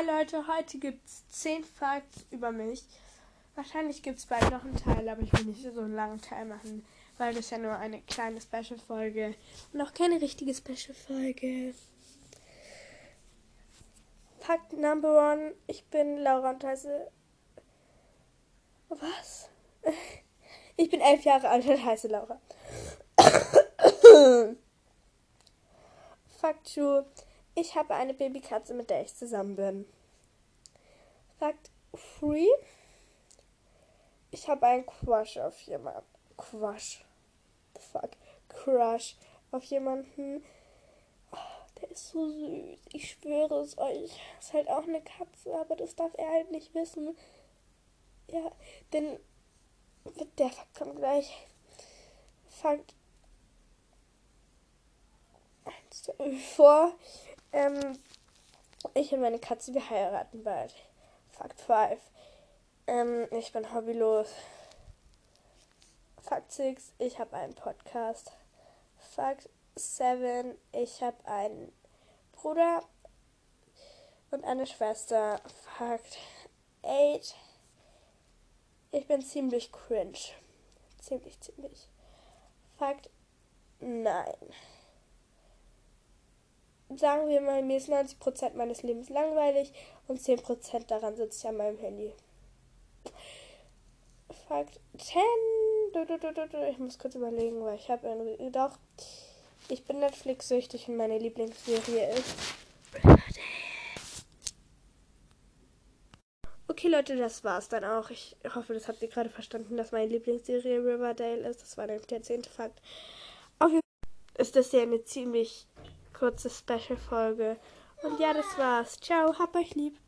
Hi Leute, heute gibt es 10 Facts über mich. Wahrscheinlich gibt es bald noch einen Teil, aber ich will nicht so einen langen Teil machen, weil das ja nur eine kleine Special-Folge und auch keine richtige Special-Folge. Fakt Number One, ich bin Laura und heiße... Was? Ich bin elf Jahre alt und heiße Laura. Fakt 2, ich habe eine Babykatze, mit der ich zusammen bin. Fakt 3. Ich habe einen Crush auf jemanden. Crush. Fuck. Crush auf jemanden. Oh, der ist so süß. Ich schwöre es euch. Ist halt auch eine Katze, aber das darf er halt nicht wissen. Ja, denn der Fakt kommt gleich. Fakt vor. Ähm, ich und meine Katze, wir heiraten bald. Fakt 5. Ähm, ich bin hobbylos. Fakt 6. Ich habe einen Podcast. Fakt 7. Ich habe einen Bruder und eine Schwester. Fakt 8. Ich bin ziemlich cringe. Ziemlich, ziemlich. Fakt 9 sagen wir mal, mir ist 90% meines Lebens langweilig und 10% daran sitze ich an meinem Handy. Fakt 10. Ich muss kurz überlegen, weil ich habe irgendwie. Doch. Ich bin Netflix-süchtig und meine Lieblingsserie ist. Okay, Leute, das war's dann auch. Ich hoffe, das habt ihr gerade verstanden, dass meine Lieblingsserie Riverdale ist. Das war nämlich der zehnte Fakt. Auf jeden Fall ist das ja eine ziemlich kurze Special-Folge. Und ja, das war's. Ciao, hab euch lieb.